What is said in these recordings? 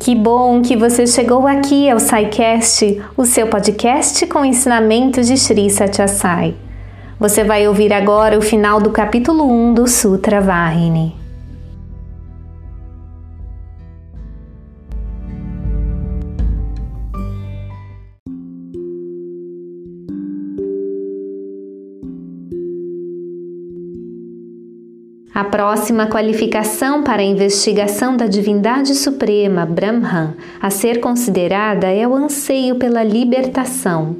Que bom que você chegou aqui ao SciCast, o seu podcast com ensinamentos de Sri Satyasai. Você vai ouvir agora o final do capítulo 1 do Sutra Vahini. A próxima qualificação para a investigação da divindade suprema, Brahman, a ser considerada é o anseio pela libertação.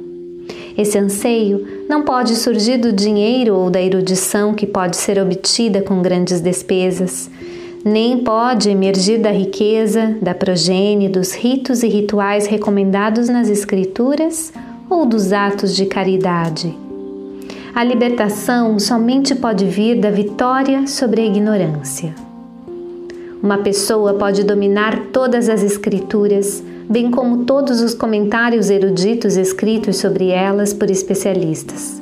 Esse anseio não pode surgir do dinheiro ou da erudição que pode ser obtida com grandes despesas, nem pode emergir da riqueza, da progênie, dos ritos e rituais recomendados nas Escrituras ou dos atos de caridade. A libertação somente pode vir da vitória sobre a ignorância. Uma pessoa pode dominar todas as escrituras, bem como todos os comentários eruditos escritos sobre elas por especialistas.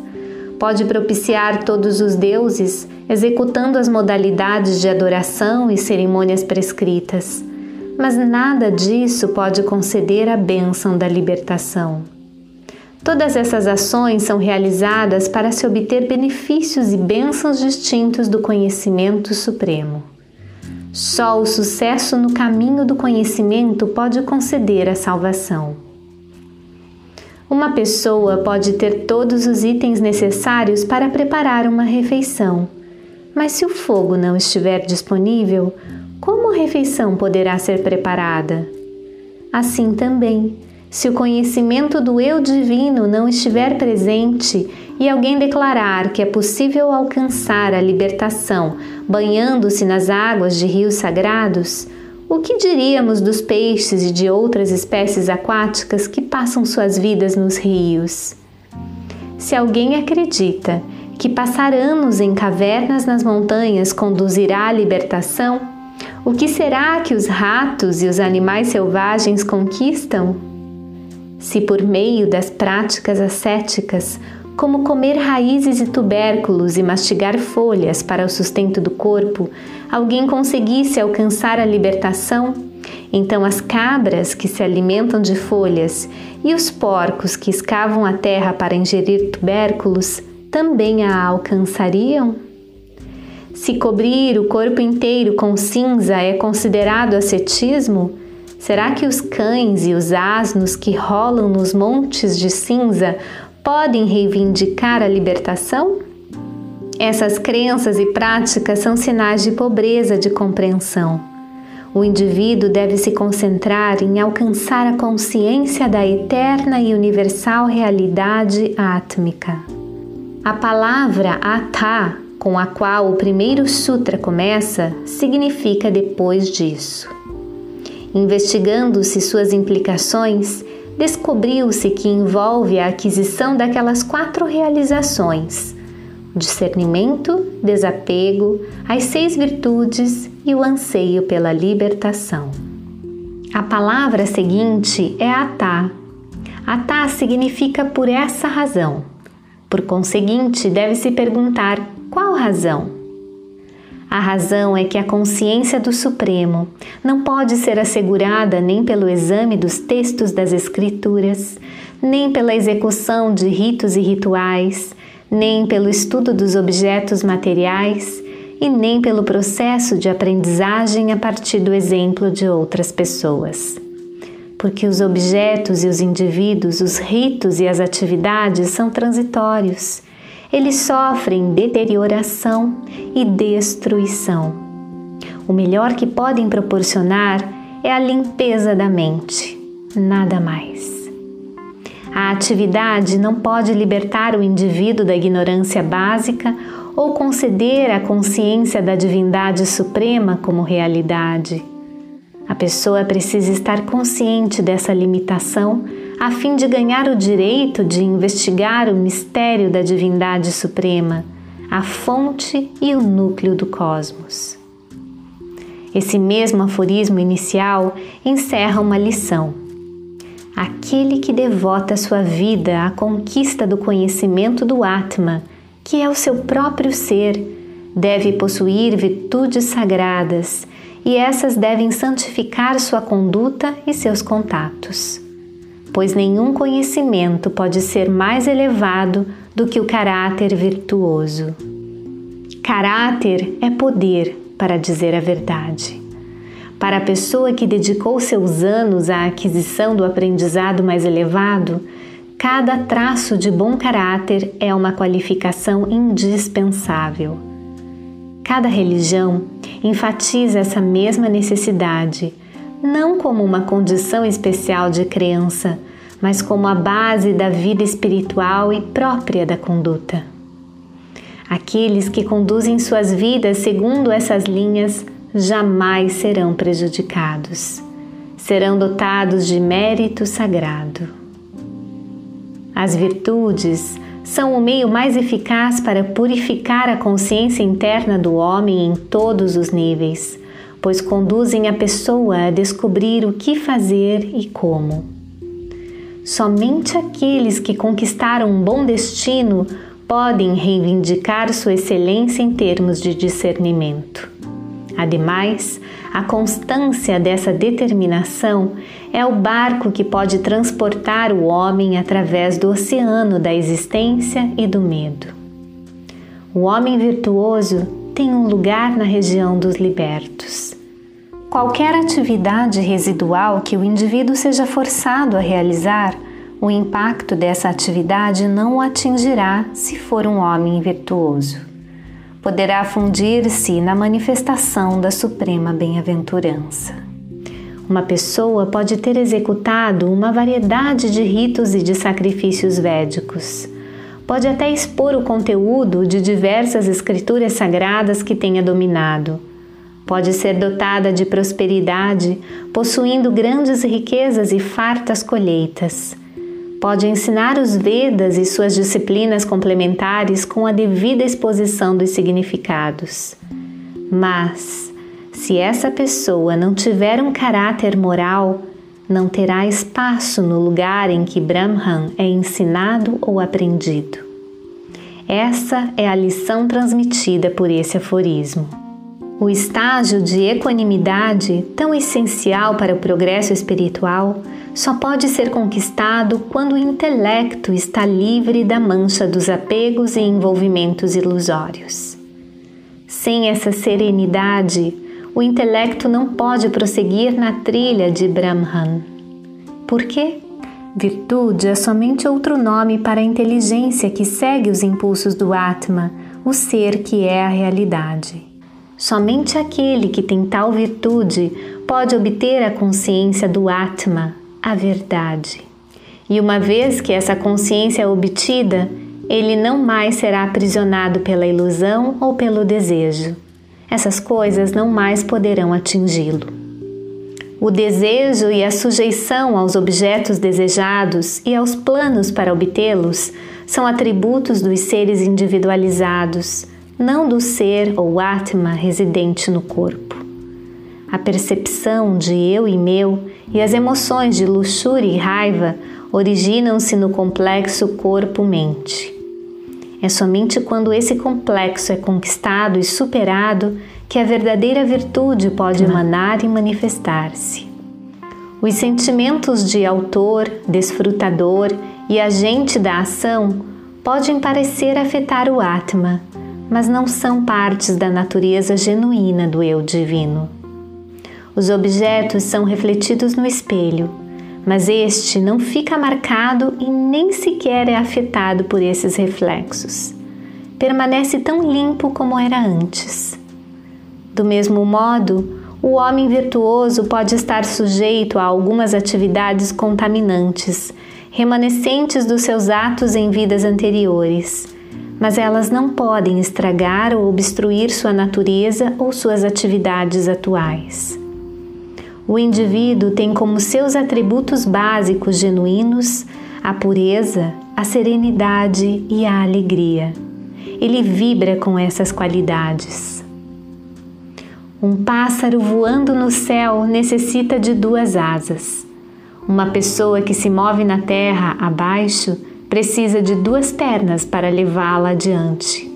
Pode propiciar todos os deuses, executando as modalidades de adoração e cerimônias prescritas, mas nada disso pode conceder a bênção da libertação. Todas essas ações são realizadas para se obter benefícios e bênçãos distintos do conhecimento supremo. Só o sucesso no caminho do conhecimento pode conceder a salvação. Uma pessoa pode ter todos os itens necessários para preparar uma refeição, mas se o fogo não estiver disponível, como a refeição poderá ser preparada? Assim também, se o conhecimento do eu divino não estiver presente e alguém declarar que é possível alcançar a libertação banhando-se nas águas de rios sagrados, o que diríamos dos peixes e de outras espécies aquáticas que passam suas vidas nos rios? Se alguém acredita que passar anos em cavernas nas montanhas conduzirá à libertação, o que será que os ratos e os animais selvagens conquistam? Se por meio das práticas ascéticas, como comer raízes e tubérculos e mastigar folhas para o sustento do corpo, alguém conseguisse alcançar a libertação, então as cabras que se alimentam de folhas e os porcos que escavam a terra para ingerir tubérculos também a alcançariam? Se cobrir o corpo inteiro com cinza é considerado ascetismo, Será que os cães e os asnos que rolam nos montes de cinza podem reivindicar a libertação? Essas crenças e práticas são sinais de pobreza de compreensão. O indivíduo deve se concentrar em alcançar a consciência da eterna e universal realidade átmica. A palavra Atá, com a qual o primeiro sutra começa, significa depois disso. Investigando-se suas implicações, descobriu-se que envolve a aquisição daquelas quatro realizações: discernimento, desapego, as seis virtudes e o anseio pela libertação. A palavra seguinte é atá. Atá significa por essa razão. Por conseguinte, deve-se perguntar qual razão? A razão é que a consciência do Supremo não pode ser assegurada nem pelo exame dos textos das Escrituras, nem pela execução de ritos e rituais, nem pelo estudo dos objetos materiais e nem pelo processo de aprendizagem a partir do exemplo de outras pessoas. Porque os objetos e os indivíduos, os ritos e as atividades são transitórios eles sofrem deterioração e destruição. O melhor que podem proporcionar é a limpeza da mente, nada mais. A atividade não pode libertar o indivíduo da ignorância básica ou conceder a consciência da divindade suprema como realidade. A pessoa precisa estar consciente dessa limitação a fim de ganhar o direito de investigar o mistério da divindade suprema, a fonte e o núcleo do cosmos. Esse mesmo aforismo inicial encerra uma lição. Aquele que devota sua vida à conquista do conhecimento do Atma, que é o seu próprio ser, deve possuir virtudes sagradas e essas devem santificar sua conduta e seus contatos. Pois nenhum conhecimento pode ser mais elevado do que o caráter virtuoso. Caráter é poder, para dizer a verdade. Para a pessoa que dedicou seus anos à aquisição do aprendizado mais elevado, cada traço de bom caráter é uma qualificação indispensável. Cada religião enfatiza essa mesma necessidade, não como uma condição especial de crença, mas como a base da vida espiritual e própria da conduta. Aqueles que conduzem suas vidas segundo essas linhas jamais serão prejudicados. Serão dotados de mérito sagrado. As virtudes são o meio mais eficaz para purificar a consciência interna do homem em todos os níveis, pois conduzem a pessoa a descobrir o que fazer e como. Somente aqueles que conquistaram um bom destino podem reivindicar sua excelência em termos de discernimento. Ademais, a constância dessa determinação é o barco que pode transportar o homem através do oceano da existência e do medo. O homem virtuoso tem um lugar na região dos libertos. Qualquer atividade residual que o indivíduo seja forçado a realizar, o impacto dessa atividade não o atingirá se for um homem virtuoso poderá fundir-se na manifestação da suprema bem-aventurança. Uma pessoa pode ter executado uma variedade de ritos e de sacrifícios védicos. Pode até expor o conteúdo de diversas escrituras sagradas que tenha dominado. Pode ser dotada de prosperidade, possuindo grandes riquezas e fartas colheitas Pode ensinar os Vedas e suas disciplinas complementares com a devida exposição dos significados. Mas, se essa pessoa não tiver um caráter moral, não terá espaço no lugar em que Brahman é ensinado ou aprendido. Essa é a lição transmitida por esse aforismo. O estágio de equanimidade, tão essencial para o progresso espiritual, só pode ser conquistado quando o intelecto está livre da mancha dos apegos e envolvimentos ilusórios. Sem essa serenidade, o intelecto não pode prosseguir na trilha de Brahman. Por quê? Virtude é somente outro nome para a inteligência que segue os impulsos do Atma, o ser que é a realidade. Somente aquele que tem tal virtude pode obter a consciência do Atma, a verdade. E uma vez que essa consciência é obtida, ele não mais será aprisionado pela ilusão ou pelo desejo. Essas coisas não mais poderão atingi-lo. O desejo e a sujeição aos objetos desejados e aos planos para obtê-los são atributos dos seres individualizados, não do ser ou Atma residente no corpo. A percepção de eu e meu e as emoções de luxúria e raiva originam-se no complexo corpo-mente. É somente quando esse complexo é conquistado e superado que a verdadeira virtude pode emanar e manifestar-se. Os sentimentos de autor, desfrutador e agente da ação podem parecer afetar o Atma, mas não são partes da natureza genuína do eu divino. Os objetos são refletidos no espelho, mas este não fica marcado e nem sequer é afetado por esses reflexos. Permanece tão limpo como era antes. Do mesmo modo, o homem virtuoso pode estar sujeito a algumas atividades contaminantes, remanescentes dos seus atos em vidas anteriores, mas elas não podem estragar ou obstruir sua natureza ou suas atividades atuais. O indivíduo tem como seus atributos básicos genuínos a pureza, a serenidade e a alegria. Ele vibra com essas qualidades. Um pássaro voando no céu necessita de duas asas. Uma pessoa que se move na terra abaixo precisa de duas pernas para levá-la adiante.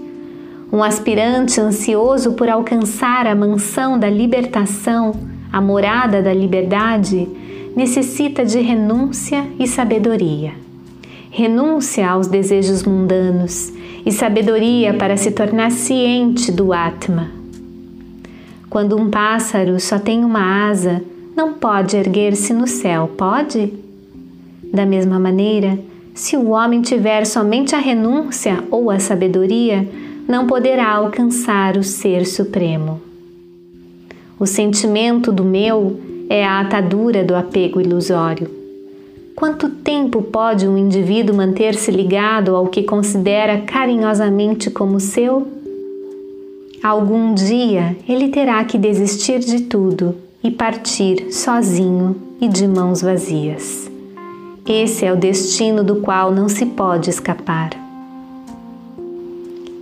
Um aspirante ansioso por alcançar a mansão da libertação, a morada da liberdade, necessita de renúncia e sabedoria. Renúncia aos desejos mundanos e sabedoria para se tornar ciente do Atma. Quando um pássaro só tem uma asa, não pode erguer-se no céu, pode? Da mesma maneira, se o homem tiver somente a renúncia ou a sabedoria, não poderá alcançar o Ser Supremo. O sentimento do meu é a atadura do apego ilusório. Quanto tempo pode um indivíduo manter-se ligado ao que considera carinhosamente como seu? Algum dia ele terá que desistir de tudo e partir sozinho e de mãos vazias. Esse é o destino do qual não se pode escapar.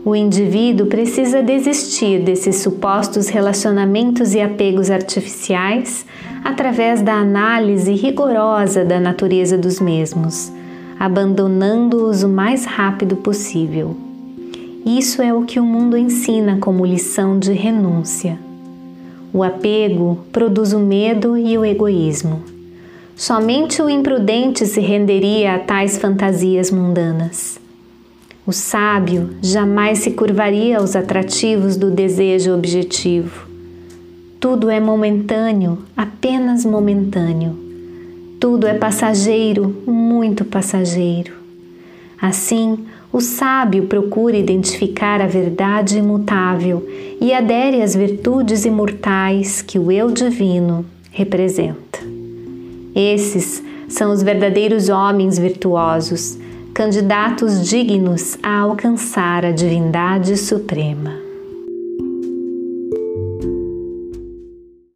O indivíduo precisa desistir desses supostos relacionamentos e apegos artificiais através da análise rigorosa da natureza dos mesmos, abandonando-os o mais rápido possível. Isso é o que o mundo ensina como lição de renúncia. O apego produz o medo e o egoísmo. Somente o imprudente se renderia a tais fantasias mundanas. O sábio jamais se curvaria aos atrativos do desejo objetivo. Tudo é momentâneo, apenas momentâneo. Tudo é passageiro, muito passageiro. Assim, o sábio procura identificar a verdade imutável e adere às virtudes imortais que o eu divino representa. Esses são os verdadeiros homens virtuosos candidatos dignos a alcançar a divindade suprema.